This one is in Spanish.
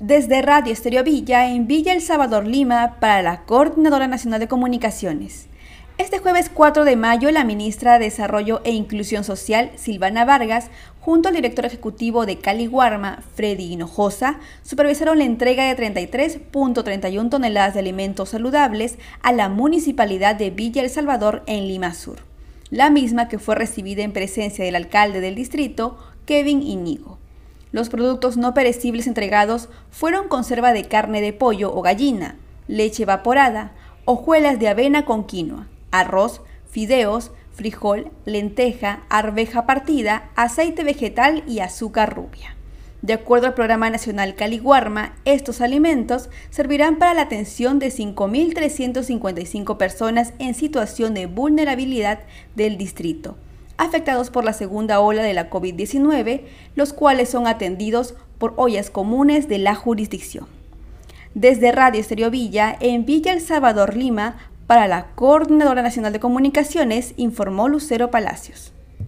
Desde Radio Estéreo Villa en Villa El Salvador Lima para la Coordinadora Nacional de Comunicaciones. Este jueves 4 de mayo, la ministra de Desarrollo e Inclusión Social, Silvana Vargas, junto al director ejecutivo de Cali Guarma, Freddy Hinojosa, supervisaron la entrega de 33.31 toneladas de alimentos saludables a la municipalidad de Villa El Salvador en Lima Sur. La misma que fue recibida en presencia del alcalde del distrito, Kevin Inigo. Los productos no perecibles entregados fueron conserva de carne de pollo o gallina, leche evaporada, hojuelas de avena con quinoa, arroz, fideos, frijol, lenteja, arveja partida, aceite vegetal y azúcar rubia. De acuerdo al Programa Nacional Caliguarma, estos alimentos servirán para la atención de 5.355 personas en situación de vulnerabilidad del distrito afectados por la segunda ola de la COVID-19, los cuales son atendidos por ollas comunes de la jurisdicción. Desde Radio Estéreo Villa, en Villa El Salvador, Lima, para la Coordinadora Nacional de Comunicaciones, informó Lucero Palacios.